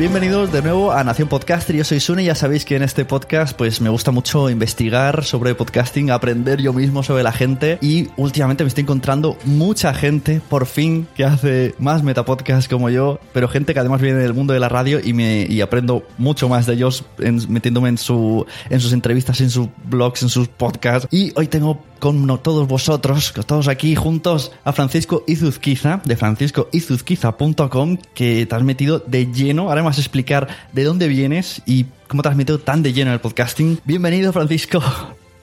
Bienvenidos de nuevo a Nación Podcaster. Yo soy Sune ya sabéis que en este podcast pues me gusta mucho investigar sobre podcasting, aprender yo mismo sobre la gente y últimamente me estoy encontrando mucha gente por fin que hace más metapodcasts como yo, pero gente que además viene del mundo de la radio y me y aprendo mucho más de ellos metiéndome en su en sus entrevistas, en sus blogs, en sus podcasts y hoy tengo con todos vosotros, todos aquí juntos, a Francisco Izuzquiza, de franciscoizuzquiza.com, que te has metido de lleno. Ahora me vas a explicar de dónde vienes y cómo te has metido tan de lleno en el podcasting. Bienvenido, Francisco.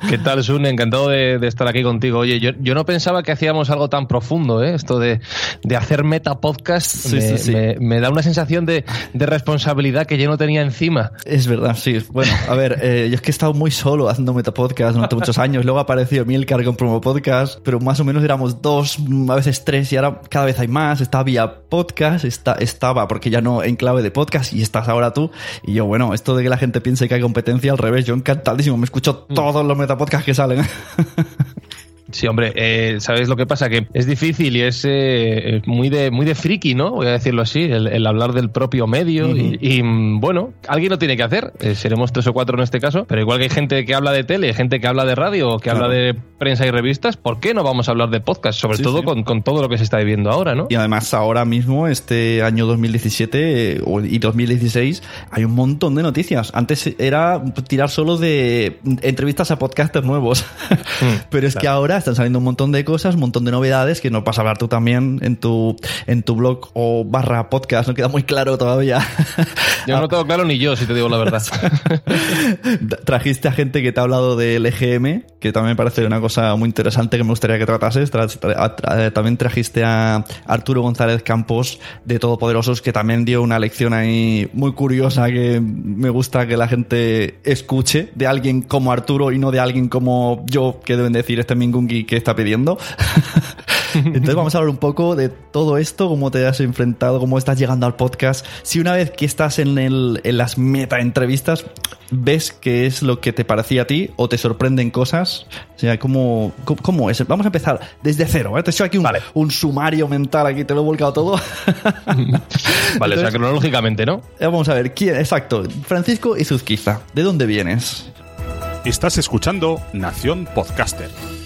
¿Qué tal, Sun? Encantado de, de estar aquí contigo. Oye, yo, yo no pensaba que hacíamos algo tan profundo, ¿eh? Esto de, de hacer metapodcast Sí, me, sí, sí. me- me da una sensación de, de responsabilidad que yo no tenía encima. Es verdad, sí. Bueno, a ver, eh, yo es que he estado muy solo haciendo metapodcast durante muchos años. Luego ha aparecido Milcar con promo podcast, pero más o menos éramos dos, mm, a veces tres, y ahora cada vez hay más. Está vía podcast, está, estaba, porque ya no en clave de podcast, y estás ahora tú. Y yo, bueno, esto de que la gente piense que hay competencia, al revés, yo encantadísimo, me escucho todos los metapodcasts que salen. Sí, hombre, eh, ¿sabes lo que pasa? Que es difícil y es eh, muy de muy de friki, ¿no? Voy a decirlo así, el, el hablar del propio medio. y, y, mm, bueno, alguien lo tiene que hacer. Eh, seremos tres o cuatro en este caso, pero igual que hay gente que habla de tele, gente que habla de radio, que Claro. habla de prensa y revistas, ¿por qué no vamos a hablar de podcast? Sobre Sí, todo sí. Con, con todo lo que se está viviendo ahora, ¿no? Y además ahora mismo, este año 2017 eh, o- y 2016, hay un montón de noticias. Antes era tirar solo de entrevistas a podcasters nuevos. Pero es que ahora están saliendo un montón de cosas, un montón de novedades que nos vas a hablar tú también en tu, en tu blog o barra podcast. No queda muy claro todavía. Yo no tengo claro ni yo, si te digo la verdad. Trajiste a gente que te ha hablado del EGM, que también me parece una cosa muy interesante que me gustaría que tratases. Tra- tra- tra- también trajiste a Arturo González Campos de Todopoderosos, que también dio una lección ahí muy curiosa que me gusta que la gente escuche de alguien como Arturo y no de alguien como yo, que deben decir este Mingungi que está pidiendo. Entonces vamos a hablar un poco de todo esto, cómo te has enfrentado, cómo estás llegando al podcast. Si una vez que estás en, el, en las meta entrevistas, ves qué es lo que te parecía a ti o te sorprenden cosas. O sea, ¿cómo, cómo, es? Vamos a empezar desde cero. ¿eh? Te he hecho aquí un, un, sumario mental, aquí te lo he volcado todo. vale, o sea, cronológicamente, ¿no? Eh, vamos a ver, ¿quién? Exacto. Francisco Izuzquiza, ¿de dónde vienes? Estás escuchando Nación Podcaster.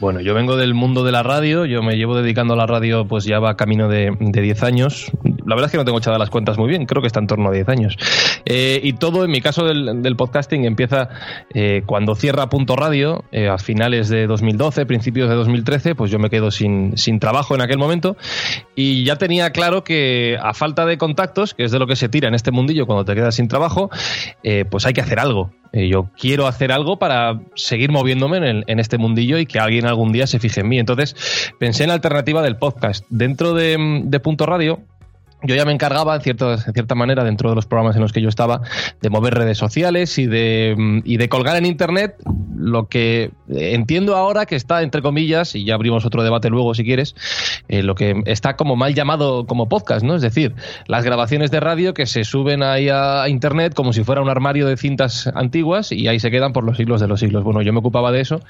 Bueno, yo vengo del mundo de la radio, yo me llevo dedicando a la radio pues ya va camino de, 10 años. La verdad es que no tengo echadas las cuentas muy bien, creo que está en torno a 10 años. Eh, y todo, en mi caso del, podcasting, empieza eh, cuando cierra Punto Radio, eh, a finales de 2012, principios de 2013, pues yo me quedo sin, sin trabajo en aquel momento y ya tenía claro que a falta de contactos, que es de lo que se tira en este mundillo cuando te quedas sin trabajo, pues hay que hacer algo. Eh, yo quiero hacer algo para seguir moviéndome en, este mundillo y que alguien algún día se fije en mí. Entonces pensé en la alternativa del podcast. Dentro de, de Punto Radio yo ya me encargaba, en, cierto, cierta manera, dentro de los programas en los que yo estaba, de mover redes sociales y de, mm, y de colgar en Internet lo que entiendo ahora que está, entre comillas, y ya abrimos otro debate luego si quieres, eh, lo que está como mal llamado como podcast, ¿no? Es decir, las grabaciones de radio que se suben ahí a Internet como si fuera un armario de cintas antiguas y ahí se quedan por los siglos de los siglos. Bueno, yo me ocupaba de eso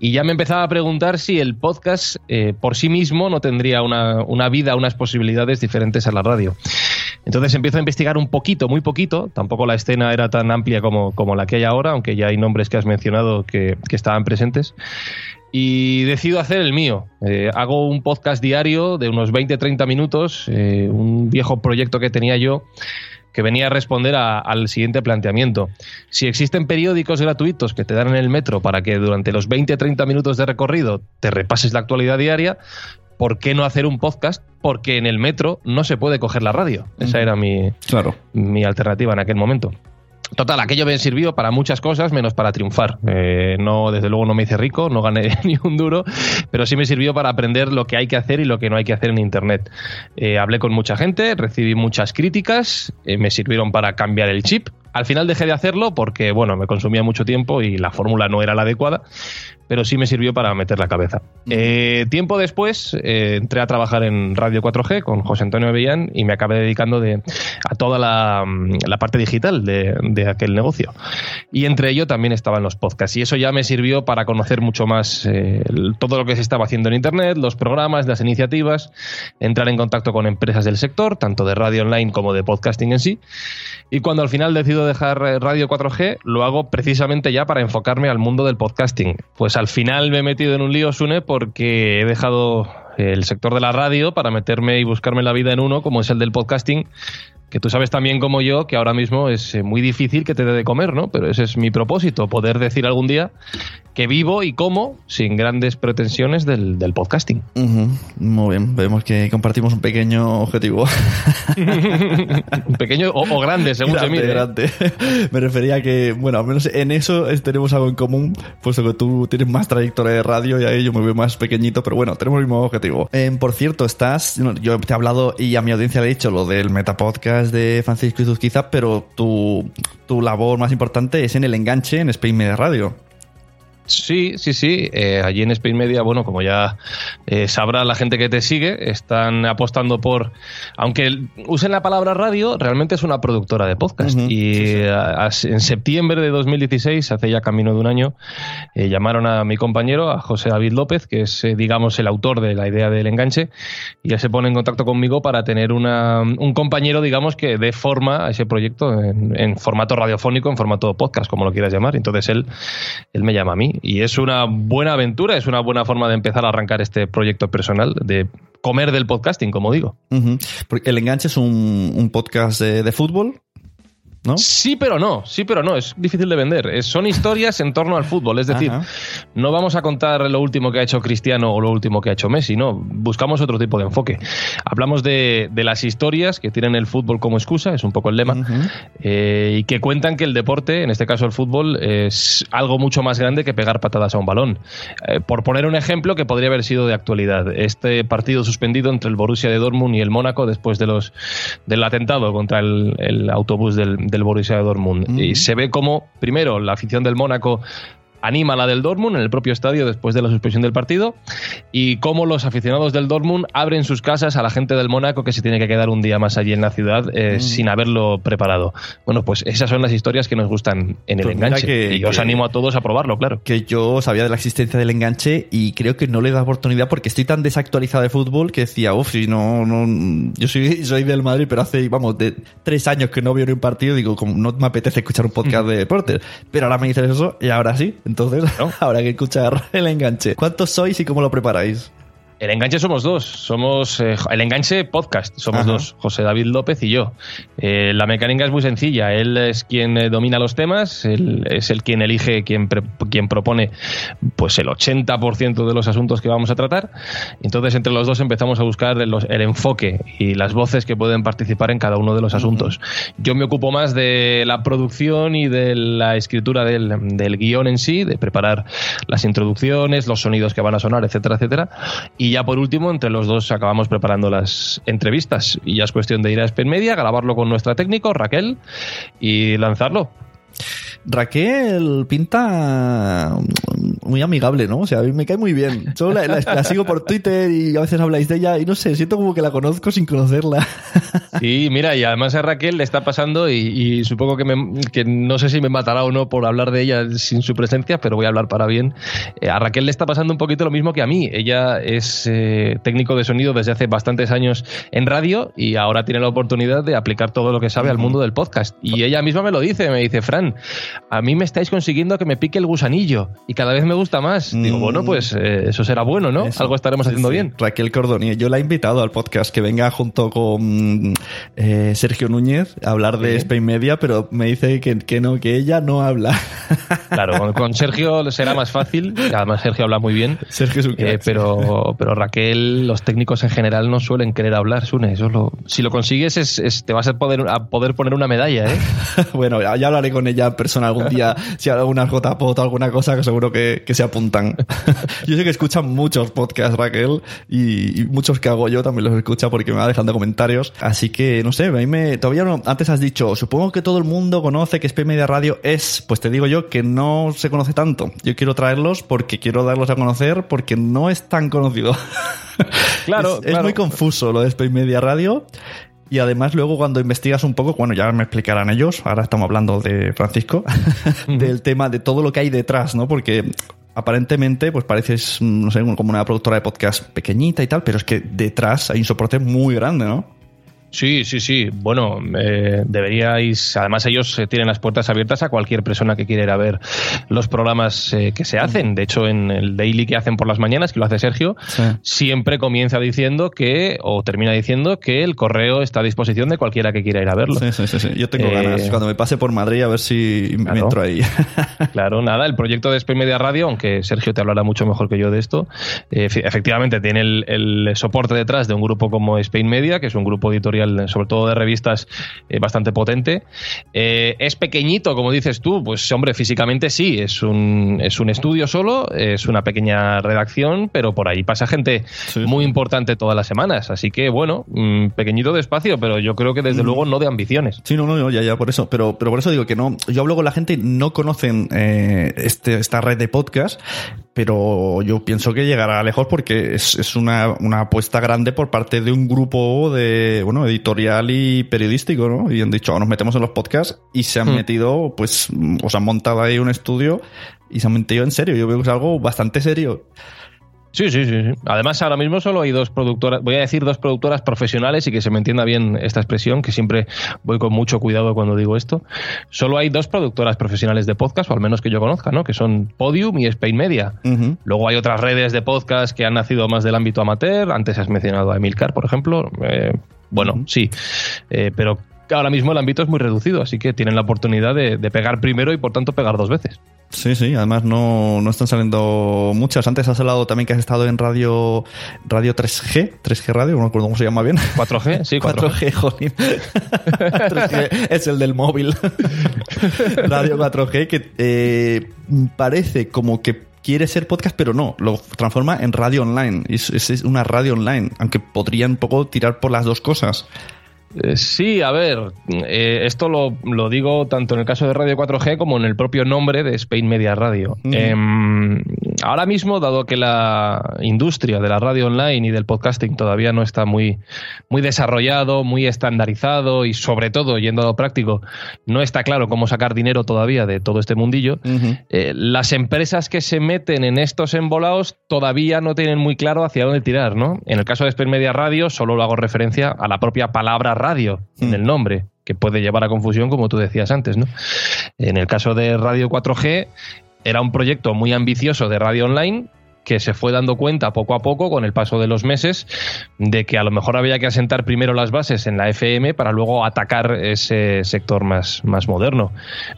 y ya me empezaba a preguntar si el podcast eh, por sí mismo no tendría una, una, vida, unas posibilidades diferentes a la radio. Entonces empiezo a investigar un poquito, muy poquito. Tampoco la escena era tan amplia como, como la que hay ahora, aunque ya hay nombres que has mencionado que, que estaban presentes. Y decido hacer el mío. Eh, hago un podcast diario de unos 20-30 minutos, eh, un viejo proyecto que tenía yo que venía a responder al siguiente planteamiento. Si existen periódicos gratuitos que te dan en el metro para que durante los 20-30 minutos de recorrido te repases la actualidad diaria, ¿por qué no hacer un podcast? Porque en el metro no se puede coger la radio. Esa era mi, claro. mi alternativa en aquel momento. Total, aquello me sirvió para muchas cosas menos para triunfar. Eh, no, desde luego no me hice rico, no gané ni un duro, pero sí me sirvió para aprender lo que hay que hacer y lo que no hay que hacer en Internet. Eh, hablé con mucha gente, recibí muchas críticas, eh, me sirvieron para cambiar el chip. Al final dejé de hacerlo porque, bueno, me consumía mucho tiempo y la fórmula no era la adecuada, pero sí me sirvió para meter la cabeza. Eh, tiempo después eh, entré a trabajar en Radio 4G con José Antonio Avellán y me acabé dedicando de, a toda la, parte digital de, aquel negocio. Y entre ello también estaban los podcasts y eso ya me sirvió para conocer mucho más eh, todo lo que se estaba haciendo en Internet, los programas, las iniciativas, entrar en contacto con empresas del sector, tanto de radio online como de podcasting en sí. Y cuando al final dejar Radio 4G, lo hago precisamente ya para enfocarme al mundo del podcasting. Pues al final me he metido en un lío, Sune, porque he dejado el sector de la radio para meterme y buscarme la vida en uno, como es el del podcasting, que tú sabes también como yo que ahora mismo es eh, muy difícil que te dé de comer, ¿no? Pero ese es mi propósito, poder decir algún día que vivo y como sin grandes pretensiones del, podcasting. Muy bien, vemos que compartimos un pequeño objetivo. un pequeño o, grande, según se mire. Grande. Me refería a que, bueno, al menos en eso tenemos algo en común, puesto que tú tienes más trayectoria de radio y ahí yo me veo más pequeñito, pero bueno, tenemos el mismo objetivo. Eh, por cierto, estás, yo te he hablado y a mi audiencia le he dicho lo del Metapodcast de Francisco Izuzquiza, pero tu, tu labor más importante es en el enganche en Spain Media Radio. Sí, sí, sí. Eh, allí en Spain Media, bueno, como ya eh, sabrá la gente que te sigue, están apostando por. Aunque usen la palabra radio, realmente es una productora de podcast. y en septiembre de 2016, hace ya camino de un año, eh, llamaron a mi compañero, a José David López, que es, digamos, el autor de la idea del enganche, y ya se pone en contacto conmigo para tener una, un compañero, digamos, que dé forma a ese proyecto en, en formato radiofónico, en formato podcast, como lo quieras llamar. Entonces él, él me llama a mí y es una buena aventura, es una buena forma de empezar a arrancar este proyecto personal, de comer del podcasting, como digo. Porque el enganche es un, podcast de, fútbol Sí, pero no, sí, pero no, es difícil de vender. son historias en torno al fútbol, es decir, no vamos a contar lo último que ha hecho Cristiano o lo último que ha hecho Messi, no, buscamos otro tipo de enfoque. Hablamos de, las historias que tienen el fútbol como excusa, es un poco el lema, eh, y que cuentan que el deporte, en este caso el fútbol, es algo mucho más grande que pegar patadas a un balón. Eh, por poner un ejemplo que podría haber sido de actualidad, este partido suspendido entre el Borussia de Dortmund y el Mónaco después de los del atentado contra el, autobús del del Borussia Dortmund. Y se ve como, primero, la afición del Mónaco anima la del Dortmund en el propio estadio después de la suspensión del partido y cómo los aficionados del Dortmund abren sus casas a la gente del Mónaco que se tiene que quedar un día más allí en la ciudad eh, mm. sin haberlo preparado. Bueno, pues esas son las historias que nos gustan en el pues enganche y os animo a todos a probarlo, claro. Que yo sabía de la existencia del enganche y creo que no le dado oportunidad porque estoy tan desactualizado de fútbol que decía, uff, no, no, yo soy, soy del Madrid, pero hace, vamos, de tres años que no veo ni un partido, digo, como no me apetece escuchar un podcast de deportes, pero ahora me dices eso y ahora sí. Entonces, habrá que escuchar el enganche. ¿Cuántos sois y cómo lo preparáis? El enganche somos dos, somos eh, el enganche podcast, somos dos, José David López y yo. Eh, la mecánica es muy sencilla, él es quien eh, domina los temas, él es el quien elige, quien, quien propone pues el 80% de los asuntos que vamos a tratar. Entonces entre los dos empezamos a buscar el, enfoque y las voces que pueden participar en cada uno de los asuntos. Yo me ocupo más de la producción y de la escritura del, del guion en sí, de preparar las introducciones, los sonidos que van a sonar, etcétera, etcétera. Y y ya por último, entre los dos acabamos preparando las entrevistas. Y ya es cuestión de ir a Spen Media, grabarlo con nuestra técnico, Raquel, y lanzarlo. Raquel pinta muy amigable, ¿no? O sea, a mí me cae muy bien. Yo la, sigo por Twitter y a veces habláis de ella y no sé, siento como que la conozco sin conocerla. Sí, mira, y además a Raquel le está pasando y, supongo que, que, no sé si me matará o no por hablar de ella sin su presencia, pero voy a hablar para bien. Eh, a Raquel le está pasando un poquito lo mismo que a mí. Ella es eh, técnico de sonido desde hace bastantes años en radio y ahora tiene la oportunidad de aplicar todo lo que sabe al mundo del podcast. Y ella misma me lo dice, me dice, Fran, a mí me estáis consiguiendo que me pique el gusanillo y cada vez me gusta más. Digo, mm. bueno, pues eh, eso será bueno, ¿no? Algo estaremos haciendo bien. Raquel Cordoni, yo la he invitado al podcast que venga junto con eh, Sergio Núñez a hablar de Spain Media, pero me dice que, que no, que ella no habla. Claro, con, Sergio será más fácil, además Sergio habla muy bien. Sergio es un eh, pero, pero Raquel, los técnicos en general no suelen querer hablar, Sune. Eso lo, si lo consigues, es, te vas a poder, a poder poner una medalla, ¿eh? bueno, ya, hablaré con ella en persona algún día, si hay alguna JPOT o alguna cosa que seguro que, que se apuntan. yo sé que escuchan muchos podcasts, Raquel, y, muchos que hago yo también los escucha porque me va dejando comentarios. Así que, no sé, a mí me, todavía no, antes has dicho, supongo que todo el mundo conoce que Spy Media Radio es, pues te digo yo que no se conoce tanto. Yo quiero traerlos porque quiero darlos a conocer porque no es tan conocido. Claro, es, muy confuso lo de Space Media Radio. Y además luego cuando investigas un poco, bueno, ya me explicarán ellos, ahora estamos hablando de Francisco, del tema de todo lo que hay detrás, ¿no? Porque aparentemente pues pareces, no sé, como una productora de podcast pequeñita y tal, pero es que detrás hay un soporte muy grande, ¿no? Sí, sí, sí. Bueno, eh, deberíais. Además, ellos eh, tienen las puertas abiertas a cualquier persona que quiera ir a ver los programas eh, que se hacen. De hecho, en el daily que hacen por las mañanas, que lo hace Sergio, siempre comienza diciendo que, o termina diciendo que el correo está a disposición de cualquiera que quiera ir a verlo. Sí, sí, sí. Yo tengo ganas. Cuando me pase por Madrid, a ver si me entro ahí. claro, nada. El proyecto de Spain Media Radio, aunque Sergio te hablará mucho mejor que yo de esto, efectivamente tiene el, el soporte detrás de un grupo como Spain Media, que es un grupo editorial sobre todo de revistas, eh, bastante potente. Eh, es pequeñito, como dices tú, pues hombre, físicamente sí, es un, es un estudio solo, es una pequeña redacción, pero por ahí pasa gente muy importante todas las semanas. Así que, bueno, mm, pequeñito de espacio, pero yo creo que desde mm. luego no de ambiciones. Sí, no, no, ya, ya, por eso. Pero, pero por eso digo que no. Yo hablo con la gente, no conocen eh, este, esta red de podcast, pero yo pienso que llegará lejos porque es, es una, una, apuesta grande por parte de un grupo de, bueno, editorial y periodístico, ¿no? Y han dicho, nos metemos en los podcasts y se han hmm. metido, pues, o se han montado ahí un estudio y se han metido en serio. Yo veo que es algo bastante serio. Sí, sí, sí, Además, ahora mismo solo hay dos productoras, voy a decir dos productoras profesionales y que se me entienda bien esta expresión, que siempre voy con mucho cuidado cuando digo esto. Solo hay dos productoras profesionales de podcast, o al menos que yo conozca, ¿no? Que son Podium y Spain Media. Luego hay otras redes de podcast que han nacido más del ámbito amateur. Antes has mencionado a Emilcar, por ejemplo. Eh, bueno, sí. Eh, pero ahora mismo el ámbito es muy reducido, así que tienen la oportunidad de, pegar primero y por tanto pegar dos veces. Sí, sí, además no, no, están saliendo muchas. Antes has hablado también que has estado en radio radio 3G, 3G Radio, no recuerdo cómo se llama bien. 4G, sí, 4G, 4G 3G es el del móvil. radio 4G que eh, parece como que quiere ser podcast, pero no, lo transforma en radio online. Es, es una radio online, aunque podría un poco tirar por las dos cosas. Eh, sí, a ver, eh, esto lo, lo, digo tanto en el caso de Radio 4G como en el propio nombre de Spain Media Radio. Eh, ahora mismo, dado que la industria de la radio online y del podcasting todavía no está muy, muy desarrollado, muy estandarizado y sobre todo, yendo a lo práctico, no está claro cómo sacar dinero todavía de todo este mundillo, eh, las empresas que se meten en estos embolados todavía no tienen muy claro hacia dónde tirar, ¿no? En el caso de Spain Media Radio, solo lo hago referencia a la propia palabra radio en el nombre que puede llevar a confusión, como tú decías antes, ¿no? En el caso de Radio 4G, era un proyecto muy ambicioso de radio online que se fue dando cuenta poco a poco con el paso de los meses de que a lo mejor había que asentar primero las bases en la FM para luego atacar ese sector más, más moderno.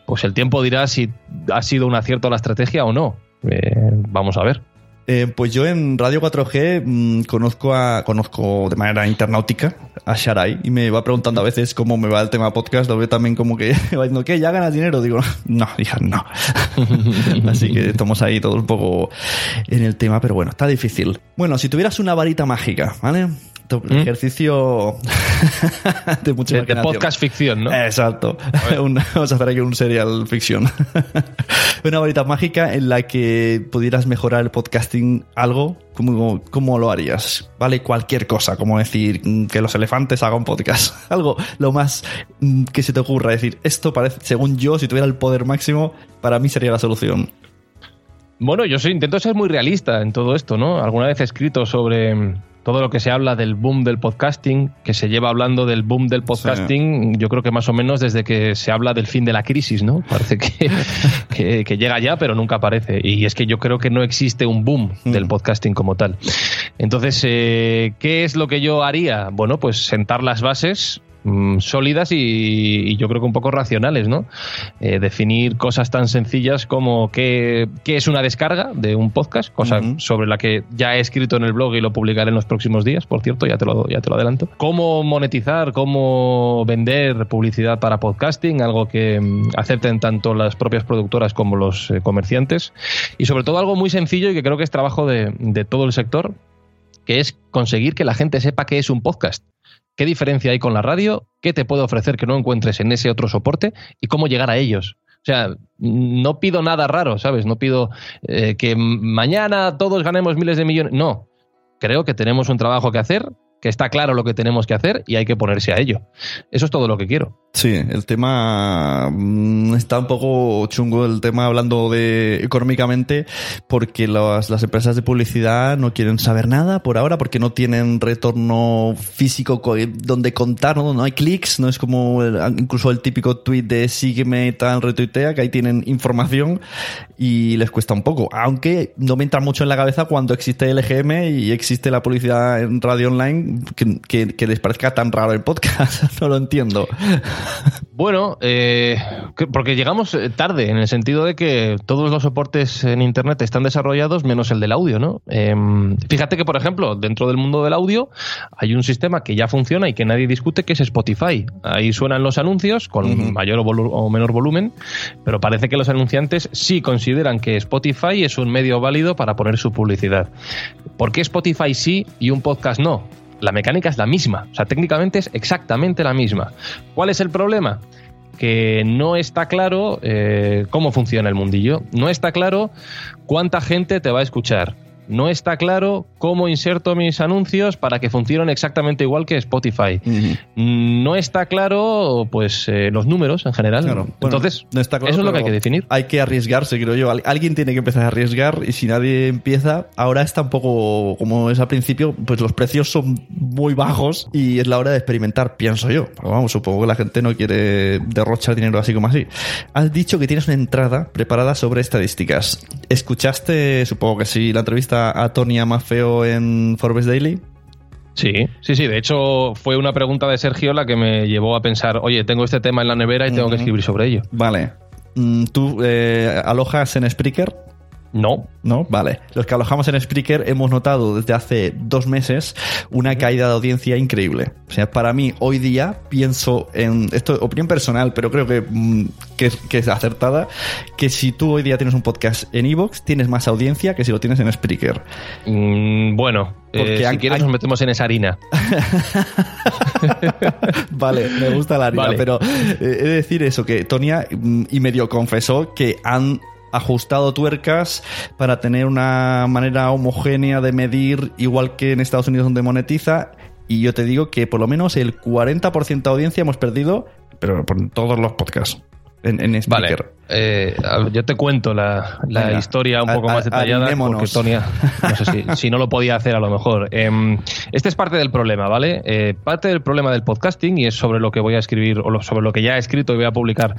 Pues el tiempo dirá si ha sido un acierto la estrategia o no. Eh, vamos a ver. Eh, pues yo en Radio 4G mmm, conozco a conozco de manera internautica a Sharai y me va preguntando a veces cómo me va el tema podcast. Lo veo también como que va diciendo que ya ganas dinero. Digo, no, hija, no. Así que estamos ahí todo un poco en el tema, pero bueno, está difícil. Bueno, si tuvieras una varita mágica, ¿vale? ¿Mm? ejercicio de mucha de, de podcast ficción, ¿no? Exacto. Un, vamos a hacer aquí un serial ficción. Una varita mágica en la que pudieras mejorar el podcasting algo, ¿cómo, ¿cómo, lo harías? Vale, cualquier cosa, como decir que los elefantes hagan podcast. Algo, lo más que se te ocurra. decir, esto parece, según yo, si tuviera el poder máximo, para mí sería la solución. Bueno, yo soy, intento ser muy realista en todo esto, ¿no? Alguna vez he escrito sobre todo lo que se habla del boom del podcasting, que se lleva hablando del boom del podcasting, sí. yo creo que más o menos desde que se habla del fin de la crisis, ¿no? Parece que, que, que llega ya, pero nunca aparece. Y es que yo creo que no existe un boom mm. del podcasting como tal. Entonces, eh, ¿qué es lo que yo haría? Bueno, pues sentar las bases mmm, sólidas y, y, yo creo que un poco racionales, ¿no? Eh, definir cosas tan sencillas como qué, qué, es una descarga de un podcast, cosa uh -huh. sobre la que ya he escrito en el blog y lo publicaré en los próximos días, por cierto, ya te lo, ya te lo adelanto. Cómo monetizar, cómo vender publicidad para podcasting, algo que mmm, acepten tanto las propias productoras como los eh, comerciantes. Y sobre todo algo muy sencillo y que creo que es trabajo de, de todo el sector, que es conseguir que la gente sepa qué es un podcast qué diferencia hay con la radio, qué te puede ofrecer que no encuentres en ese otro soporte y cómo llegar a ellos. O sea, no pido nada raro, ¿sabes? No pido eh, que mañana todos ganemos miles de millones. No, creo que tenemos un trabajo que hacer, que está claro lo que tenemos que hacer y hay que ponerse a ello. Eso es todo lo que quiero. Sí, el tema mmm, está un poco chungo, el tema hablando de económicamente, porque las, empresas de publicidad no quieren saber nada por ahora, porque no tienen retorno físico donde contar, no, no hay clics, no es como el, incluso el típico tweet de sígueme tal, retuitea, que ahí tienen información y les cuesta un poco. Aunque no me entra mucho en la cabeza cuando existe el EGM y existe la publicidad en radio online, que, que, que les parezca tan raro el podcast, no lo entiendo. Bueno, eh, porque llegamos eh, tarde, en el sentido de que todos los soportes en Internet están desarrollados menos el del audio, ¿no? Eh, fíjate que, por ejemplo, dentro del mundo del audio hay un sistema que ya funciona y que nadie discute, que es Spotify. Ahí suenan los anuncios con uh -huh. mayor o, o, menor volumen, pero parece que los anunciantes sí consideran que Spotify es un medio válido para poner su publicidad. ¿Por qué Spotify sí y un podcast no? La mecánica es la misma, o sea, técnicamente es exactamente la misma. ¿Cuál es el problema? Que no está claro eh, cómo funciona el mundillo, no está claro cuánta gente te va a escuchar, no está claro cómo inserto mis anuncios para que funcionen exactamente igual que Spotify. Uh -huh. No está claro, pues, eh, los números en general. Claro. Bueno, Entonces, no está claro, eso es lo que hay que definir. Hay que arriesgarse, creo yo. Alguien tiene que empezar a arriesgar y si nadie empieza, ahora está un poco como es al principio, pues los precios son muy bajos y es la hora de experimentar, pienso yo. Pero vamos, supongo que la gente no quiere derrochar dinero así como así. Has dicho que tienes una entrada preparada sobre estadísticas. ¿Escuchaste, supongo que sí, la entrevista a Tony Amafeo en Forbes Daily? Sí, sí, sí. De hecho, fue una pregunta de Sergio la que me llevó a pensar, oye, tengo este tema en la nevera y tengo uh -huh. que escribir sobre ello. Vale. Mm, ¿Tú eh, alojas en Spreaker? No. ¿No? Vale. Los que alojamos en Spreaker hemos notado desde hace dos meses una caída de audiencia increíble. O sea, para mí, hoy día, pienso en. Esto es opinión personal, pero creo que, mm, que, que es acertada. Que si tú hoy día tienes un podcast en Evox, tienes más audiencia que si lo tienes en Spreaker. Mm, bueno, Porque eh, si quieres nos metemos en esa harina. vale, me gusta la harina, Vale. pero eh, he de decir eso, que Tonia mm, y medio confesó que han ajustado tuercas para tener una manera homogénea de medir, igual que en Estados Unidos donde monetiza, y yo te digo que por lo menos el 40% de audiencia hemos perdido, pero por todos los podcasts. En, en Vale, eh, yo te cuento la, la Venga, historia un poco a- más detallada porque Tonia, no sé si, si no lo podía hacer a lo mejor. Em, este es parte del problema, ¿vale? Eh, parte del problema del podcasting y es sobre lo que voy a escribir o lo- sobre lo que ya he escrito y voy a publicar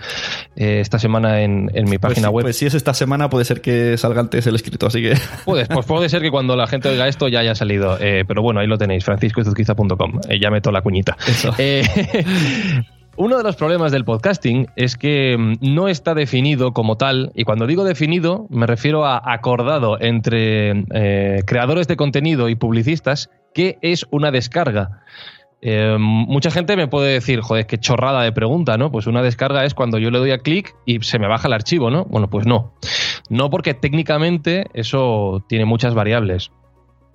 eh, esta semana en, en mi Pues página sí, web. Pues si es esta semana, puede ser que salga antes el escrito, así que. Puede, pues puede ser que cuando la gente oiga esto ya haya salido. Eh, pero bueno, ahí lo tenéis, franciscoizuzquiza.com. Eh, ya meto la cuñita. Eso. Uno de los problemas del podcasting es que mm, no está definido como tal, y cuando digo definido me refiero a acordado entre eh, creadores de contenido y publicistas, qué es una descarga. Eh, mucha gente me puede decir, joder, qué chorrada de pregunta, ¿no? Pues una descarga es cuando yo le doy a clic y se me baja el archivo, ¿no? Bueno, pues no. No porque técnicamente eso tiene muchas variables.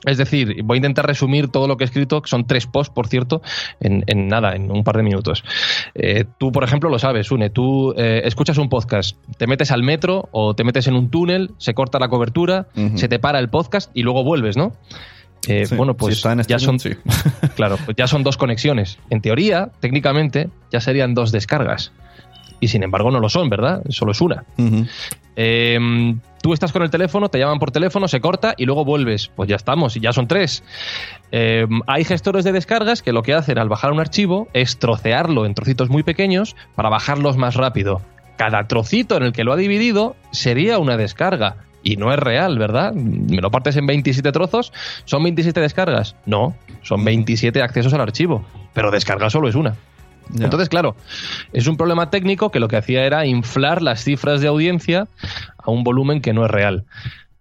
Es decir, voy a intentar resumir todo lo que he escrito, que son tres posts, por cierto, en, en nada, en un par de minutos. Eh, tú, por ejemplo, lo sabes, Une, tú eh, escuchas un podcast, te metes al metro o te metes en un túnel, se corta la cobertura, se te para el podcast y luego vuelves, ¿no? Eh, Sí, bueno, pues ya son, sí. claro, pues ya son dos conexiones. En teoría, técnicamente, ya serían dos descargas. Y sin embargo no lo son, ¿verdad? Solo es una. Eh, tú estás con el teléfono, te llaman por teléfono, se corta y luego vuelves. Pues ya estamos, y ya son tres. Eh, hay gestores de descargas que lo que hacen al bajar un archivo es trocearlo en trocitos muy pequeños para bajarlos más rápido. Cada trocito en el que lo ha dividido sería una descarga. Y no es real, ¿verdad? Me lo partes en 27 trozos, ¿son 27 descargas? No, son 27 accesos al archivo. Pero descarga solo es una. Entonces, claro, es un problema técnico que lo que hacía era inflar las cifras de audiencia a un volumen que no es real.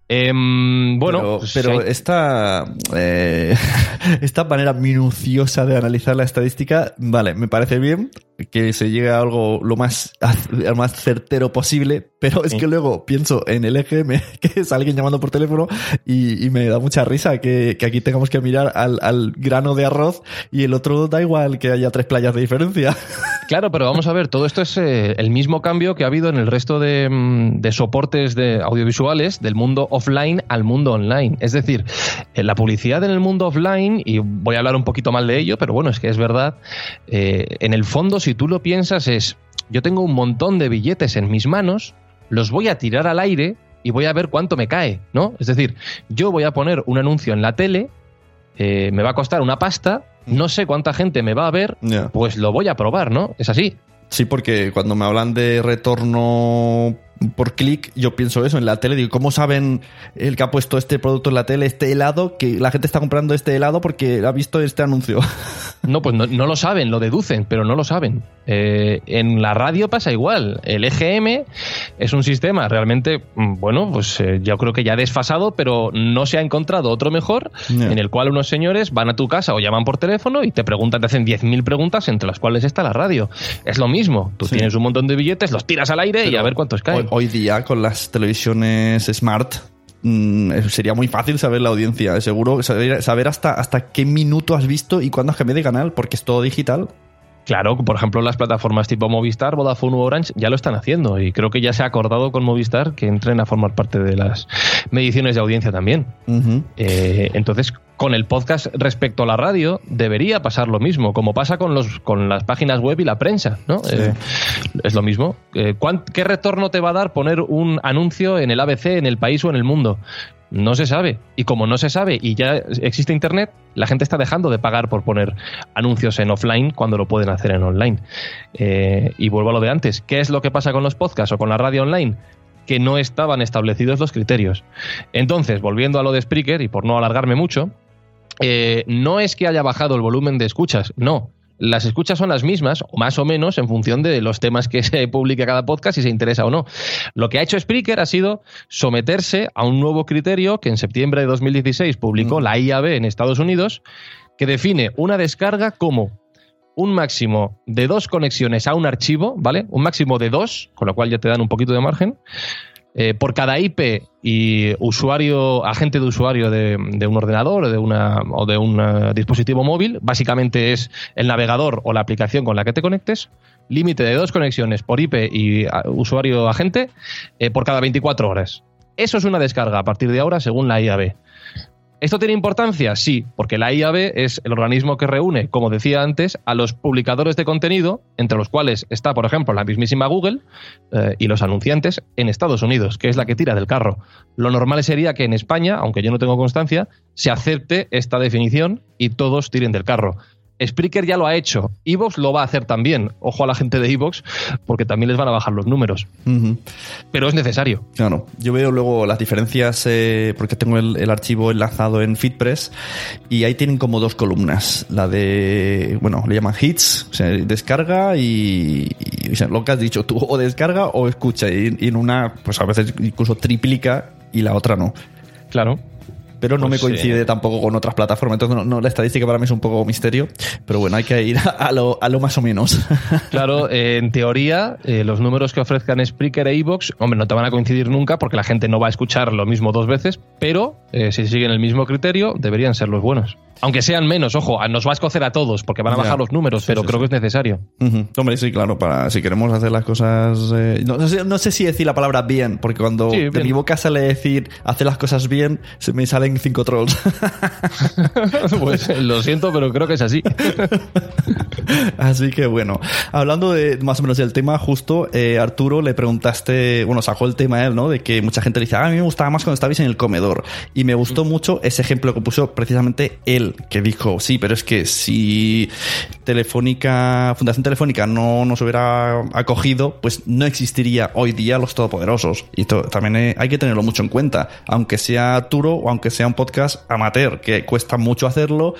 Em, bueno, pero, pues pero hay- esta, eh, esta manera minuciosa de analizar la estadística, vale, me parece bien que se llegue a algo lo más, lo más certero posible, pero es Sí. que luego pienso en el EGM, que es alguien llamando por teléfono, y, y me da mucha risa que, que aquí tengamos que mirar al, al grano de arroz y el otro da igual que haya tres playas de diferencia. Claro, pero vamos a ver, todo esto es eh, el mismo cambio que ha habido en el resto de, mm, de soportes de audiovisuales del mundo offline al mundo online. Es decir, en la publicidad en el mundo offline, y voy a hablar un poquito mal de ello, pero bueno, es que es verdad, eh, en el fondo, si tú lo piensas, es, yo tengo un montón de billetes en mis manos, los voy a tirar al aire y voy a ver cuánto me cae, ¿no? Es decir, yo voy a poner un anuncio en la tele, eh, me va a costar una pasta, no sé cuánta gente me va a ver, pues lo voy a probar, ¿no? Es así. Sí, porque cuando me hablan de retorno por clic, yo pienso eso en la tele. Digo, ¿cómo saben el que ha puesto este producto en la tele, este helado, que la gente está comprando este helado porque ha visto este anuncio? No, pues no, no lo saben, lo deducen, pero no lo saben. Eh, en la radio pasa igual. El EGM es un sistema realmente, mm, bueno, pues eh, yo creo que ya desfasado, pero no se ha encontrado otro mejor, en el cual unos señores van a tu casa o llaman por teléfono y te preguntan, te hacen 10.000 preguntas, entre las cuales está la radio. Es lo mismo. Tú Sí. tienes un montón de billetes, los tiras al aire y a ver cuántos caen. Hoy, día, con las televisiones smart, mm, eh, sería muy fácil saber la audiencia. Seguro saber, saber hasta, hasta qué minuto has visto y cuándo has cambiado de canal, porque es todo digital. Claro, por ejemplo, las plataformas tipo Movistar, Vodafone u Orange ya lo están haciendo y creo que ya se ha acordado con Movistar que entren a formar parte de las mediciones de audiencia también. Eh, entonces, con el podcast respecto a la radio, debería pasar lo mismo, como pasa con, los, con las páginas web y la prensa, ¿no? Sí. Eh, es lo mismo. Eh, ¿cuán- ¿Qué retorno te va a dar poner un anuncio en el ABC, en el país o en el mundo? No se sabe. Y como no se sabe y ya existe Internet, la gente está dejando de pagar por poner anuncios en offline cuando lo pueden hacer en online. Eh, y vuelvo a lo de antes. ¿Qué es lo que pasa con los podcasts o con la radio online? Que no estaban establecidos los criterios. Entonces, volviendo a lo de Spreaker, y por no alargarme mucho, eh, no es que haya bajado el volumen de escuchas, no. Las escuchas son las mismas, más o menos, en función de los temas que se publique cada podcast, si se interesa o no. Lo que ha hecho Spreaker ha sido someterse a un nuevo criterio que en septiembre de 2016 publicó la IAB en Estados Unidos, que define una descarga como un máximo de dos conexiones a un archivo, ¿vale? Un máximo de dos, con lo cual ya te dan un poquito de margen. Eh, por cada IP y usuario, agente de usuario de, un ordenador o de, una, o de un eh, dispositivo móvil, básicamente es el navegador o la aplicación con la que te conectes, límite de dos conexiones por IP y usuario agente eh, por cada 24 horas. Eso es una descarga a partir de ahora según la IAB. ¿Esto tiene importancia? Sí, porque la IAB es el organismo que reúne, como decía antes, a los publicadores de contenido, entre los cuales está, por ejemplo, la mismísima Google eh, y los anunciantes en Estados Unidos, que es la que tira del carro. Lo normal sería que en España, aunque yo no tengo constancia, se acepte esta definición y todos tiren del carro. Spreaker ya lo ha hecho. Evox lo va a hacer también. Ojo a la gente de Evox, porque también les van a bajar los números. Pero es necesario. Claro. Yo veo luego las diferencias, eh, porque tengo el, archivo enlazado en FitPress, y ahí tienen como dos columnas. La de, bueno, le llaman hits, o sea, descarga y, lo que has dicho tú, o descarga o escucha. Y, y en una, pues a veces incluso triplica y la otra no. Claro pero no me pues coincide tampoco con otras plataformas. Entonces, no, la estadística para mí es un poco misterio, pero bueno, hay que ir a, lo, más o menos. Claro, eh, en teoría, eh, los números que ofrezcan Spreaker e iVoox, hombre, no te van a coincidir nunca porque la gente no va a escuchar lo mismo dos veces, pero eh, si siguen el mismo criterio, deberían ser los buenos. Aunque sean menos, ojo, nos va a escocer a todos porque van a bajar los números, pero creo que es necesario. Hombre, sí, claro, para si queremos hacer las cosas. no, sé, si decir la palabra bien, porque cuando de mi boca sale decir hacer las cosas bien, se me salen cinco trolls. pues lo siento, pero creo que es así. así que bueno, hablando de más o menos del tema, justo eh, Arturo le preguntaste, bueno, sacó el tema él, ¿no? De que mucha gente le dice, ah, a mí me gustaba más cuando estabais en el comedor. Y me gustó mm. mucho ese ejemplo que puso precisamente él, que dijo, sí, pero es que si Telefónica, Fundación Telefónica no nos hubiera acogido, pues no existiría hoy día los todopoderosos. Y esto también hay que tenerlo mucho en cuenta, aunque sea Arturo o aunque sea un podcast amateur, que cuesta mucho hacerlo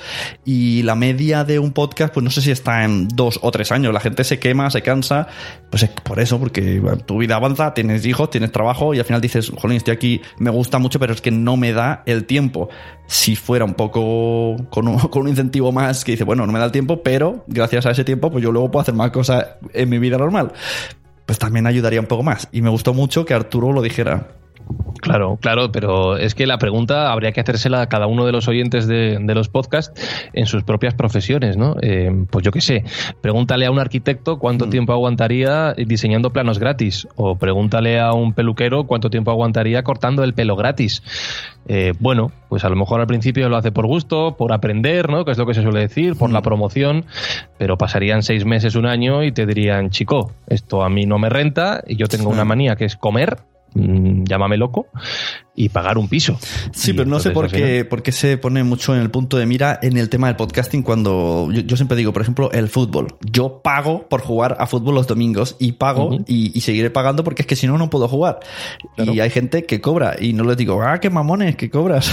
y la media de un podcast, pues no sé si está en dos o tres años. La gente se quema, se cansa, pues es por eso, porque tu vida avanza, tienes hijos, tienes trabajo y al final dices, jolín, estoy aquí, me gusta mucho, pero es que no me da el tiempo. Si fuera un poco con un, con un incentivo más que dice, bueno, no me da el tiempo, pero gracias a ese tiempo, pues yo luego puedo hacer más cosas en mi vida normal. Pues también ayudaría un poco más. Y me gustó mucho que Arturo lo dijera. Claro, claro, pero es que la pregunta habría que hacérsela a cada uno de los oyentes de, los podcasts en sus propias profesiones, ¿no? Eh, pues yo qué sé, pregúntale a un arquitecto cuánto mm. tiempo aguantaría diseñando planos gratis, o pregúntale a un peluquero cuánto tiempo aguantaría cortando el pelo gratis. Eh, bueno, pues a lo mejor al principio lo hace por gusto, por aprender, ¿no? Que es lo que se suele decir, por la mm. promoción, pero pasarían seis meses, un año y te dirían, chico, esto a mí no me renta y yo tengo una manía que es comer llámame loco, y pagar un piso. Sí, pero no sé por qué, por qué se pone mucho en el punto de mira en el tema del podcasting cuando yo, siempre digo, por ejemplo, el fútbol. Yo pago por jugar a fútbol los domingos y pago y, seguiré pagando porque es que si no, no puedo jugar. Y hay gente que cobra y no les digo, ah, qué mamones, que cobras.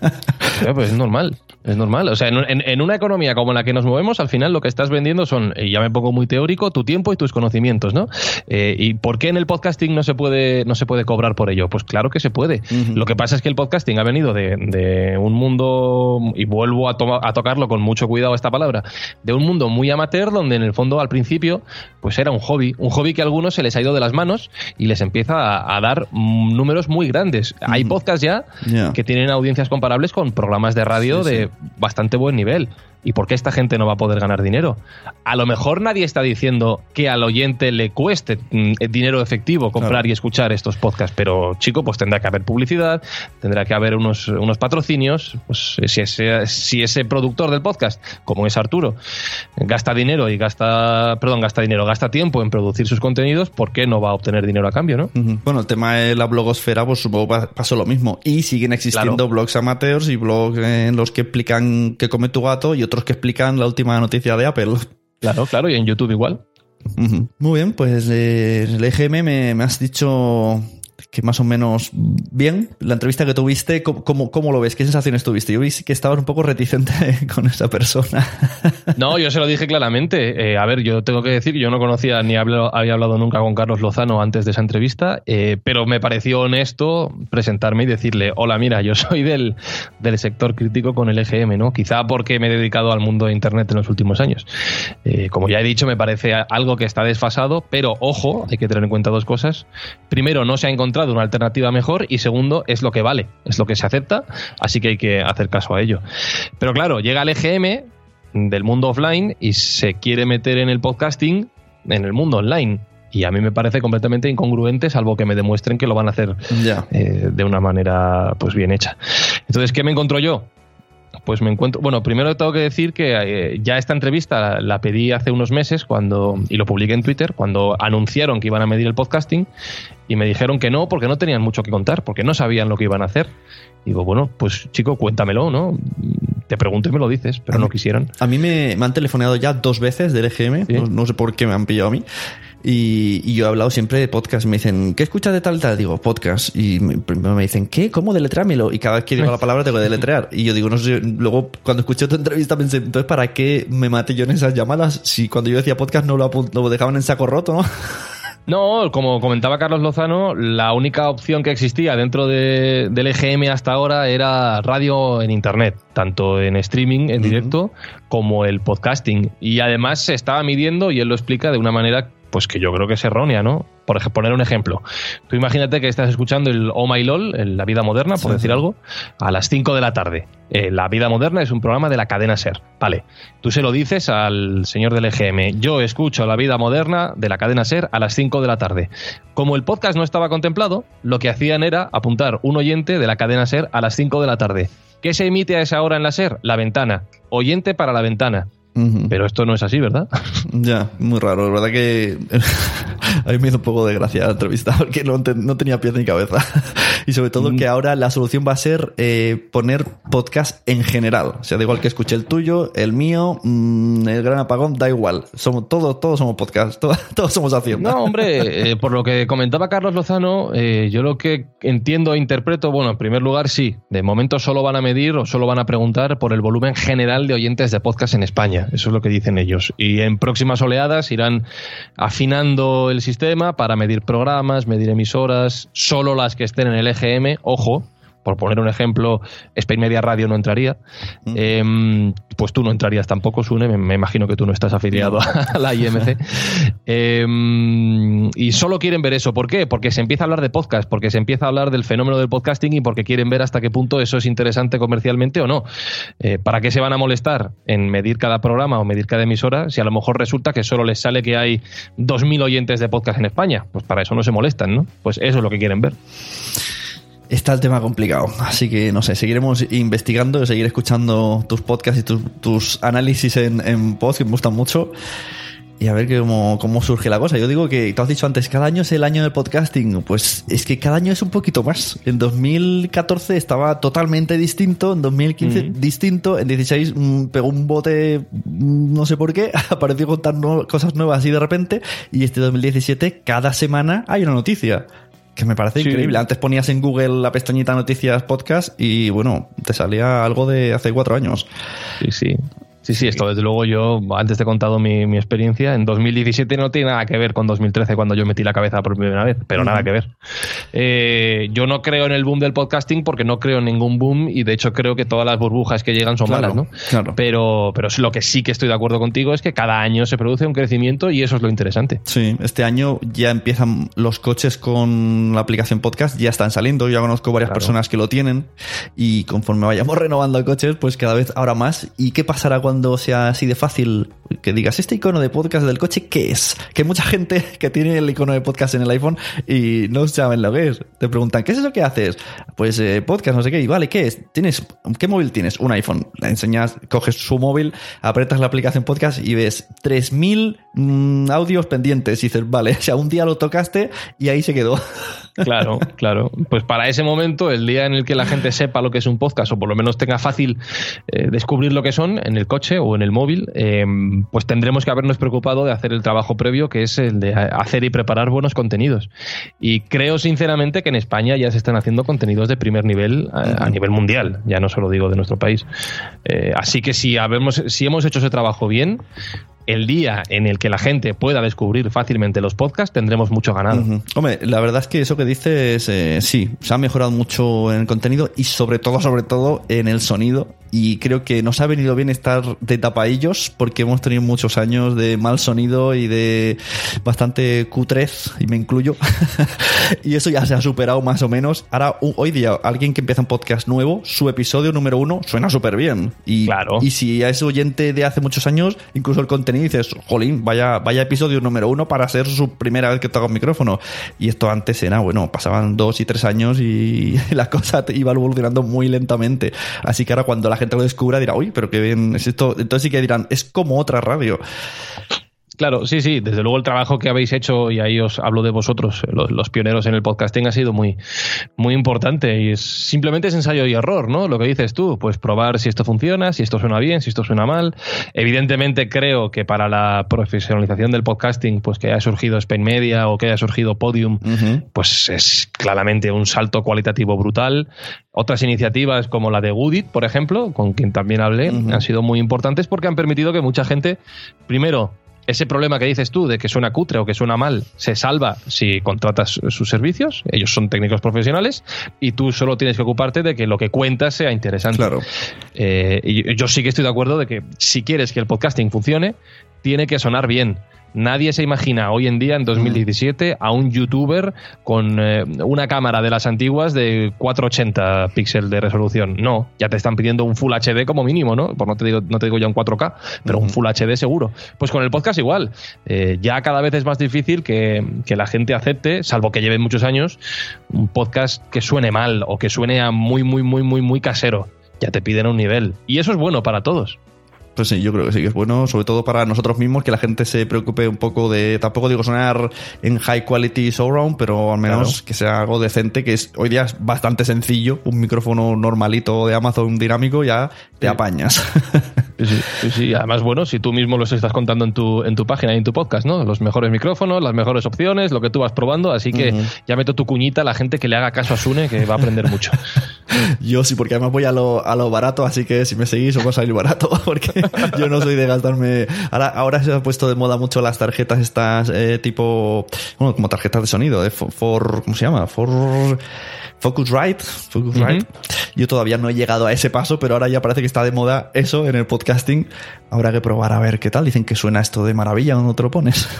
pues es normal, es normal. O sea, en, una economía como la que nos movemos, al final lo que estás vendiendo son, y ya me pongo muy teórico, tu tiempo y tus conocimientos, ¿no? Eh, ¿Y por qué en el podcasting no se puede, no se puede cobrar por ello? Pues claro que se puede. Lo que pasa es que el podcasting ha venido de, un mundo, y vuelvo a, a tocarlo con mucho cuidado esta palabra, de un mundo muy amateur donde en el fondo al principio pues era un hobby, un hobby que a algunos se les ha ido de las manos y les empieza a, dar números muy grandes. Hay podcasts ya que tienen audiencias comparables con programas de radio de bastante buen nivel. ¿Y por qué esta gente no va a poder ganar dinero? A lo mejor nadie está diciendo que al oyente le cueste mm, dinero efectivo comprar y escuchar estos podcasts, pero chico, pues tendrá que haber publicidad, tendrá que haber unos, unos patrocinios. Pues si ese, si ese productor del podcast, como es Arturo, gasta dinero y gasta, perdón, gasta dinero, gasta tiempo en producir sus contenidos, ¿por qué no va a obtener dinero a cambio, no? Bueno, el tema de la blogosfera, pues supongo pasó lo mismo. Y siguen existiendo blogs amateurs y blogs en los que explican qué come tu gato y otros que explican la última noticia de Apple. Claro, claro, y en YouTube igual. Muy bien, pues eh, el EGM me, has dicho que más o menos bien. La entrevista que tuviste, ¿cómo, cómo, lo ves? ¿Qué sensaciones tuviste? Yo vi que estabas un poco reticente con esa persona. No, yo se lo dije claramente. Eh, a ver, yo tengo que decir, yo no conocía ni había hablado nunca con Carlos Lozano antes de esa entrevista, eh, pero me pareció honesto presentarme y decirle, hola, mira, yo soy del, del sector crítico con el EGM, ¿no? Quizá porque me he dedicado al mundo de Internet en los últimos años. Eh, como ya he dicho, me parece algo que está desfasado, pero ojo, hay que tener en cuenta dos cosas. Primero, no se ha encontrado una alternativa mejor y segundo, es lo que vale, es lo que se acepta, así que hay que hacer caso a ello. Pero claro, llega el EGM del mundo offline y se quiere meter en el podcasting en el mundo online. Y a mí me parece completamente incongruente, salvo que me demuestren que lo van a hacer eh, de una manera pues bien hecha. Entonces, ¿qué me encuentro yo? Pues me encuentro. Bueno, primero tengo que decir que eh, ya esta entrevista la, pedí hace unos meses cuando y lo publiqué en Twitter cuando anunciaron que iban a medir el podcasting y me dijeron que no porque no tenían mucho que contar, porque no sabían lo que iban a hacer. Digo, bueno, pues chico, cuéntamelo, ¿no? Te pregunto y me lo dices, pero no quisieron. A mí me, han telefonado ya dos veces del EGM, no, sé por qué me han pillado a mí. Y, yo he hablado siempre de podcast. Me dicen, ¿qué escuchas de tal tal? Digo, podcast. Y primero me dicen, ¿qué? ¿Cómo deletréamelo? Y cada vez que digo la palabra tengo que deletrear. Y yo digo, no sé. Luego, cuando escuché tu entrevista, pensé, entonces, ¿para qué me maté yo en esas llamadas? Si cuando yo decía podcast no lo, lo dejaban en saco roto, ¿no? No, como comentaba Carlos Lozano, la única opción que existía dentro de, del EGM hasta ahora era radio en Internet, tanto en streaming, en directo, como el podcasting. Y además se estaba midiendo, y él lo explica de una manera pues que yo creo que es errónea, ¿no? Por ejemplo, poner un ejemplo. Tú imagínate que estás escuchando el Oh My LOL, la vida moderna, por decir algo, a las 5 de la tarde. Eh, la vida moderna es un programa de la cadena Ser. Vale. Tú se lo dices al señor del EGM. Yo escucho la vida moderna de la cadena Ser a las 5 de la tarde. Como el podcast no estaba contemplado, lo que hacían era apuntar un oyente de la cadena Ser a las 5 de la tarde. ¿Qué se emite a esa hora en la SER? La ventana. Oyente para la ventana. Pero esto no es así, ¿verdad? Ya, muy raro. La verdad que a mí me hizo un poco de gracia la entrevista porque no, no tenía pie ni cabeza. y sobre todo que mm. ahora la solución va a ser eh, poner podcast en general. O sea, da igual que escuche el tuyo, el mío, mm, el gran apagón, da igual. Somos todos, todos somos podcast, todos, somos Hacienda. No, hombre, eh, por lo que comentaba Carlos Lozano, eh, yo lo que entiendo e interpreto, bueno, en primer lugar, sí, de momento solo van a medir o solo van a preguntar por el volumen general de oyentes de podcast en España. Eso es lo que dicen ellos. Y en próximas oleadas irán afinando el sistema para medir programas, medir emisoras, solo las que estén en el EGM, ojo, por poner un ejemplo, Spain Media Radio no entraría. Em, pues tú no entrarías tampoco, Sune. Me, imagino que tú no estás afiliado a la IMC. Em, y solo quieren ver eso. ¿Por qué? Porque se empieza a hablar de podcast, porque se empieza a hablar del fenómeno del podcasting y porque quieren ver hasta qué punto eso es interesante comercialmente o no. Eh, ¿Para qué se van a molestar en medir cada programa o medir cada emisora si a lo mejor resulta que solo les sale que hay 2.000 oyentes de podcast en España? Pues para eso no se molestan, ¿no? Pues eso es lo que quieren ver está el tema complicado. Así que no sé, seguiremos investigando, seguir escuchando tus podcasts y tus, análisis en, en post que me gustan mucho. Y a ver cómo, cómo surge la cosa. Yo digo que, tú has dicho antes, cada año es el año del podcasting. Pues es que cada año es un poquito más. En 2014 estaba totalmente distinto, en 2015 distinto, en 16 mm, pegó un bote, mm, no sé por qué, apareció contando cosas nuevas así de repente. Y este 2017, cada semana hay una noticia que me parece increíble. Antes ponías en Google la pestañita noticias podcast y bueno, te salía algo de hace cuatro años. Sí, sí. Sí, sí, esto desde luego yo, antes te he contado mi, mi, experiencia, en 2017 no tiene nada que ver con 2013 cuando yo metí la cabeza por primera vez, pero nada que ver. Eh, yo no creo en el boom del podcasting porque no creo en ningún boom y de hecho creo que todas las burbujas que llegan son malas, ¿no? Claro. Pero, pero lo que sí que estoy de acuerdo contigo es que cada año se produce un crecimiento y eso es lo interesante. Sí, este año ya empiezan los coches con la aplicación podcast, ya están saliendo, yo ya conozco varias personas que lo tienen y conforme vayamos renovando coches, pues cada vez habrá más. ¿Y qué pasará cuando cuando sea así de fácil que digas, este icono de podcast del coche, ¿qué es? Que mucha gente que tiene el icono de podcast en el iPhone y no saben lo que es. Te preguntan, ¿qué es eso que haces? Pues eh, podcast, no sé qué. Y vale, ¿qué es? ¿Tienes, ¿Qué móvil tienes? Un iPhone. Le enseñas, coges su móvil, apretas la aplicación podcast y ves 3000 mm, audios pendientes. Y dices, vale, o sea, un día lo tocaste y ahí se quedó. Claro, claro. Pues para ese momento, el día en el que la gente sepa lo que es un podcast o por lo menos tenga fácil eh, descubrir lo que son, en el coche o en el móvil, eh, pues tendremos que habernos preocupado de hacer el trabajo previo, que es el de hacer y preparar buenos contenidos. Y creo sinceramente que en España ya se están haciendo contenidos de primer nivel a, a nivel mundial, ya no solo digo de nuestro país. Eh, así que si, habemos, si hemos hecho ese trabajo bien, el día en el que la gente pueda descubrir fácilmente los podcasts, tendremos mucho ganado. Hombre, la verdad es que eso que dices, eh, sí, se ha mejorado mucho en el contenido y sobre todo, sobre todo en el sonido. Y creo que nos ha venido bien estar de tapaillos porque hemos tenido muchos años de mal sonido y de bastante cutrez, y me incluyo. y eso ya se ha superado más o menos. Ahora, hoy día, alguien que empieza un podcast nuevo, su episodio número uno suena súper bien. Y, Claro. y si es oyente de hace muchos años, incluso el contenido dices, jolín, vaya, vaya episodio número uno para ser su primera vez que toca un micrófono. Y esto antes era, bueno, pasaban dos y tres años y la cosa iba evolucionando muy lentamente. Así que ahora cuando la gente lo descubra dirá, uy, pero qué bien es esto. Entonces sí que dirán, es como otra radio. Claro, sí, sí, desde luego el trabajo que habéis hecho, y ahí os hablo de vosotros, los, los pioneros en el podcasting, ha sido muy, muy importante y es, simplemente es ensayo y error, ¿no? Lo que dices tú, pues probar si esto funciona, si esto suena bien, si esto suena mal. Evidentemente creo que para la profesionalización del podcasting, pues que haya surgido Spain Media o que haya surgido Podium, pues es claramente un salto cualitativo brutal. Otras iniciativas como la de Goodit, por ejemplo, con quien también hablé, han sido muy importantes porque han permitido que mucha gente, primero, ese problema que dices tú de que suena cutre o que suena mal se salva si contratas sus servicios. Ellos son técnicos profesionales y tú solo tienes que ocuparte de que lo que cuentas sea interesante. Claro. Eh, y yo sí que estoy de acuerdo de que si quieres que el podcasting funcione, tiene que sonar bien. Nadie se imagina hoy en día, en 2017, a un youtuber con eh, una cámara de las antiguas de 480 píxeles de resolución. No, ya te están pidiendo un Full HD como mínimo, ¿no? Pues no te digo, no te digo ya un 4K, pero un Full HD seguro. Pues con el podcast igual. Eh, ya cada vez es más difícil que, que la gente acepte, salvo que lleven muchos años, un podcast que suene mal o que suene a muy, muy, muy, muy, muy casero. Ya te piden un nivel. Y eso es bueno para todos. Pues sí, yo creo que sí que es bueno, sobre todo para nosotros mismos, que la gente se preocupe un poco de, tampoco digo sonar en high quality surround, pero al menos Claro. que sea algo decente, que es hoy día es bastante sencillo, un micrófono normalito de Amazon dinámico ya te apañas. Sí, sí, sí, sí. Además, bueno, si tú mismo los estás contando en tu, en tu página y en tu podcast, ¿no? Los mejores micrófonos, las mejores opciones, lo que tú vas probando. Así que ya meto tu cuñita a la gente que le haga caso a Sune, que va a aprender mucho. yo sí, porque además voy a lo, a lo barato, así que si me seguís os va a salir barato, porque yo no soy de gastarme... Ahora, ahora se ha puesto de moda mucho las tarjetas estas eh, tipo, bueno, como tarjetas de sonido, de for, ¿cómo se llama? For... Focusrite, Focusrite. Yo todavía no he llegado a ese paso, pero ahora ya parece que está de moda eso en el podcasting. Habrá que probar a ver qué tal. Dicen que suena esto de maravilla cuando te lo pones.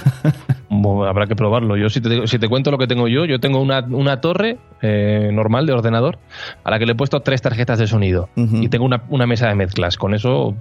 Bueno, habrá que probarlo. Yo, si te, digo- si te cuento lo que tengo yo, yo tengo una, una torre eh, normal de ordenador a la que le he puesto tres tarjetas de sonido y tengo una, una mesa de mezclas. Con eso,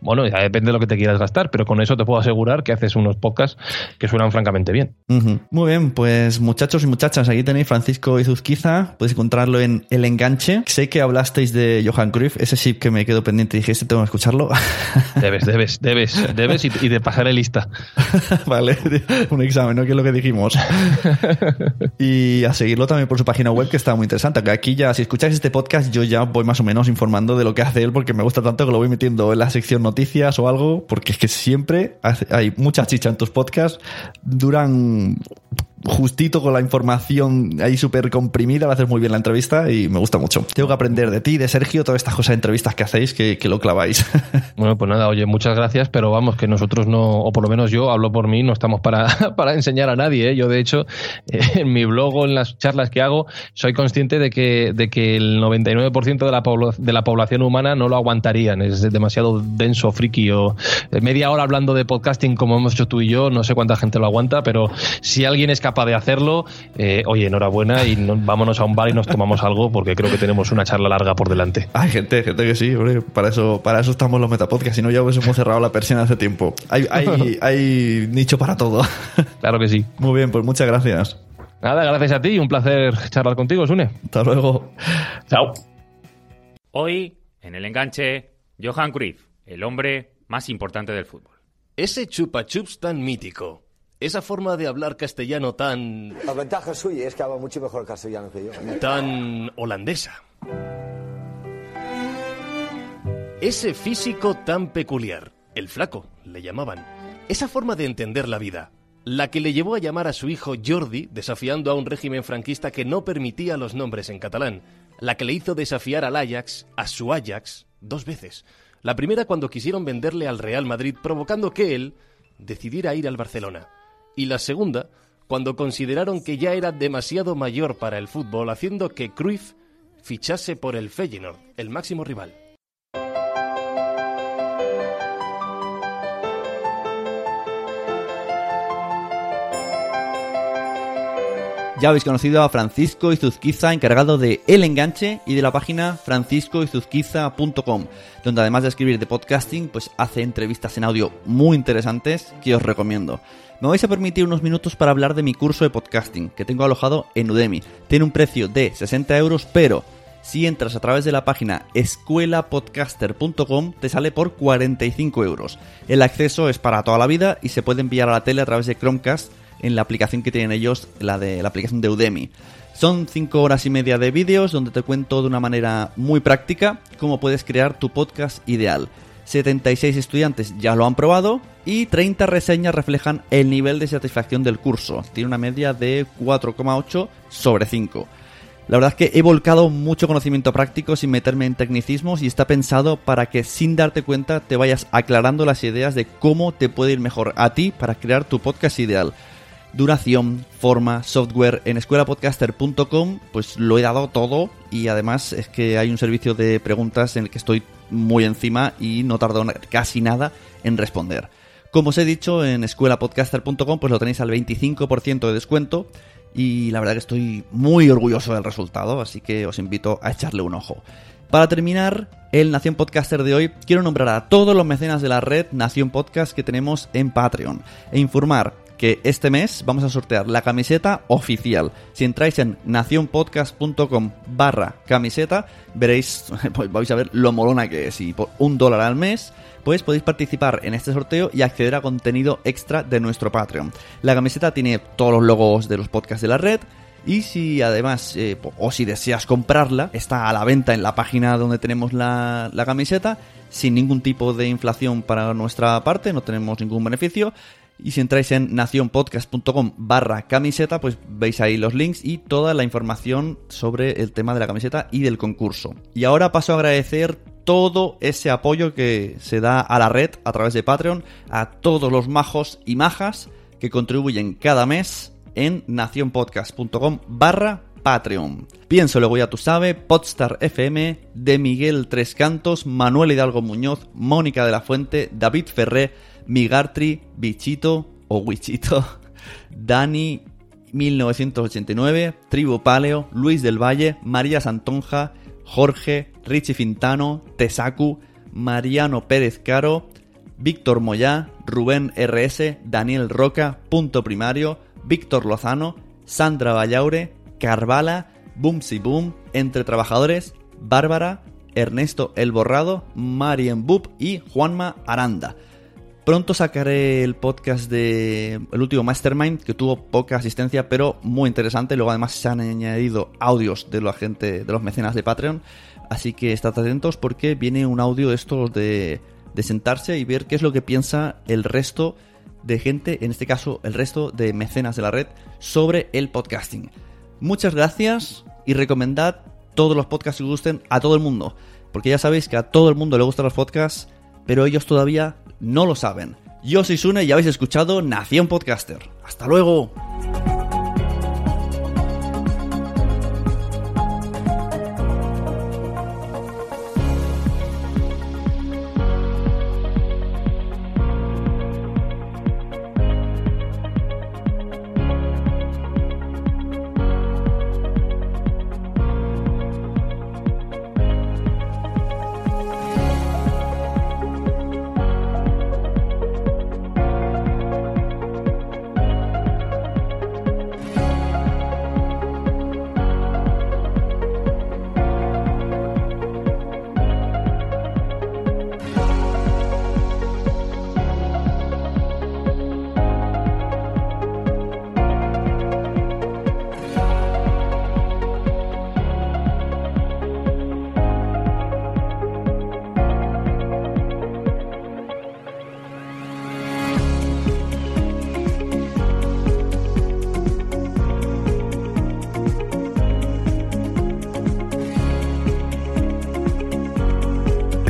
bueno, ya depende de lo que te quieras gastar, pero con eso te puedo asegurar que haces unos podcasts que suenan francamente bien. Ujú. Muy bien, pues muchachos y muchachas, aquí tenéis Francisco Izuzquiza, podéis encontrarlo en El Enganche. Sé que hablasteis de Johan Cruyff, ese sí que me quedó pendiente dije, este tengo que escucharlo. Debes, debes, debes, debes y, y te pasaré lista. vale, un examen, ¿no? Que es lo que dijimos. y a seguirlo también por su página web, que está muy interesante. Que aquí ya, si escucháis este podcast, yo ya voy más o menos informando de lo que hace él, porque me gusta tanto que lo voy metiendo en la sección noticias o algo, porque es que siempre hay mucha chicha en tus podcasts, duran justito con la información ahí súper comprimida, lo haces muy bien la entrevista y me gusta mucho. Tengo que aprender de ti, de Sergio, todas estas cosas de entrevistas que hacéis, que, lo claváis. Bueno, pues nada, oye, muchas gracias, pero vamos, que nosotros no, o por lo menos yo hablo por mí, no estamos para, para enseñar a nadie. ¿eh? Yo, de hecho, eh, en mi blog o en las charlas que hago, soy consciente de que, de que el 99% de la, de la población humana no lo aguantarían. Es demasiado denso, friki, o eh, media hora hablando de podcasting como hemos hecho tú y yo, no sé cuánta gente lo aguanta, pero si alguien es capaz de hacerlo, eh, oye, enhorabuena y no- vámonos a un bar y nos tomamos algo porque creo que tenemos una charla larga por delante. Hay gente, gente que sí, hombre, para eso, para eso estamos los metapodcasts, si no ya hubiésemos cerrado la persiana hace tiempo. Hay, hay, hay nicho para todo. Claro que sí. Muy bien, pues muchas gracias. Nada, gracias a ti y un placer charlar contigo, Sune. Hasta luego. Chao. Hoy, en el enganche, Johan Cruyff, el hombre más importante del fútbol. Ese chupa chups tan mítico. Esa forma de hablar castellano tan. La ventaja suya es que habla mucho mejor castellano que yo. tan holandesa. Ese físico tan peculiar, el flaco, le llamaban. Esa forma de entender la vida, la que le llevó a llamar a su hijo Jordi, desafiando a un régimen franquista que no permitía los nombres en catalán, la que le hizo desafiar al Ajax, a su Ajax, dos veces. La primera cuando quisieron venderle al Real Madrid, provocando que él decidiera ir al Barcelona. Y la segunda cuando consideraron que ya era demasiado mayor para el fútbol, haciendo que Cruyff fichase por el Feyenoord, el máximo rival. Ya habéis conocido a Francisco Izuzquiza, encargado de El Enganche y de la página franciscoizuzquiza.com, donde además de escribir de podcasting, pues hace entrevistas en audio muy interesantes que os recomiendo. Me vais a permitir unos minutos para hablar de mi curso de podcasting, que tengo alojado en Udemy. Tiene un precio de 60 euros, pero si entras a través de la página escuelapodcaster.com te sale por 45 euros. El acceso es para toda la vida y se puede enviar a la tele a través de Chromecast en la aplicación que tienen ellos, la de la aplicación de Udemy. Son 5 horas y media de vídeos donde te cuento de una manera muy práctica cómo puedes crear tu podcast ideal. 76 estudiantes ya lo han probado y 30 reseñas reflejan el nivel de satisfacción del curso. Tiene una media de 4,8 sobre 5. La verdad es que he volcado mucho conocimiento práctico sin meterme en tecnicismos y está pensado para que sin darte cuenta te vayas aclarando las ideas de cómo te puede ir mejor a ti para crear tu podcast ideal duración, forma, software. En escuelapodcaster.com pues lo he dado todo y además es que hay un servicio de preguntas en el que estoy muy encima y no tardo casi nada en responder. Como os he dicho, en escuelapodcaster.com pues lo tenéis al 25% de descuento y la verdad que estoy muy orgulloso del resultado, así que os invito a echarle un ojo. Para terminar, el Nación Podcaster de hoy, quiero nombrar a todos los mecenas de la red Nación Podcast que tenemos en Patreon e informar que este mes vamos a sortear la camiseta oficial. Si entráis en nacionpodcast.com barra camiseta, veréis, pues vais a ver lo molona que es. Y por un dólar al mes, pues podéis participar en este sorteo y acceder a contenido extra de nuestro Patreon. La camiseta tiene todos los logos de los podcasts de la red. Y si además, eh, o si deseas comprarla, está a la venta en la página donde tenemos la, la camiseta, sin ningún tipo de inflación para nuestra parte, no tenemos ningún beneficio. Y si entráis en nacionpodcast.com barra camiseta, pues veis ahí los links y toda la información sobre el tema de la camiseta y del concurso. Y ahora paso a agradecer todo ese apoyo que se da a la red a través de Patreon, a todos los majos y majas que contribuyen cada mes en nacionpodcast.com barra Patreon. Pienso luego ya tú sabes, Podstar FM, de Miguel Tres Cantos, Manuel Hidalgo Muñoz, Mónica de la Fuente, David Ferré, Migartri, Bichito o Wichito, Dani 1989, Tribu Paleo, Luis del Valle, María Santonja, Jorge, Richie Fintano, Tesacu, Mariano Pérez Caro, Víctor Moyá, Rubén RS, Daniel Roca, Punto Primario, Víctor Lozano, Sandra Vallaure, Carvala, Boomsy Boom, Entre Trabajadores, Bárbara, Ernesto El Borrado, Marien Bub y Juanma Aranda. Pronto sacaré el podcast de el último Mastermind, que tuvo poca asistencia, pero muy interesante. Luego además se han añadido audios de la gente, de los mecenas de Patreon. Así que estad atentos porque viene un audio de estos de, de sentarse y ver qué es lo que piensa el resto de gente, en este caso el resto de mecenas de la red, sobre el podcasting. Muchas gracias y recomendad todos los podcasts que gusten a todo el mundo. Porque ya sabéis que a todo el mundo le gustan los podcasts, pero ellos todavía no lo saben. Yo soy Sune y habéis escuchado Nación Podcaster. ¡Hasta luego!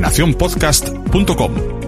nacionpodcast.com.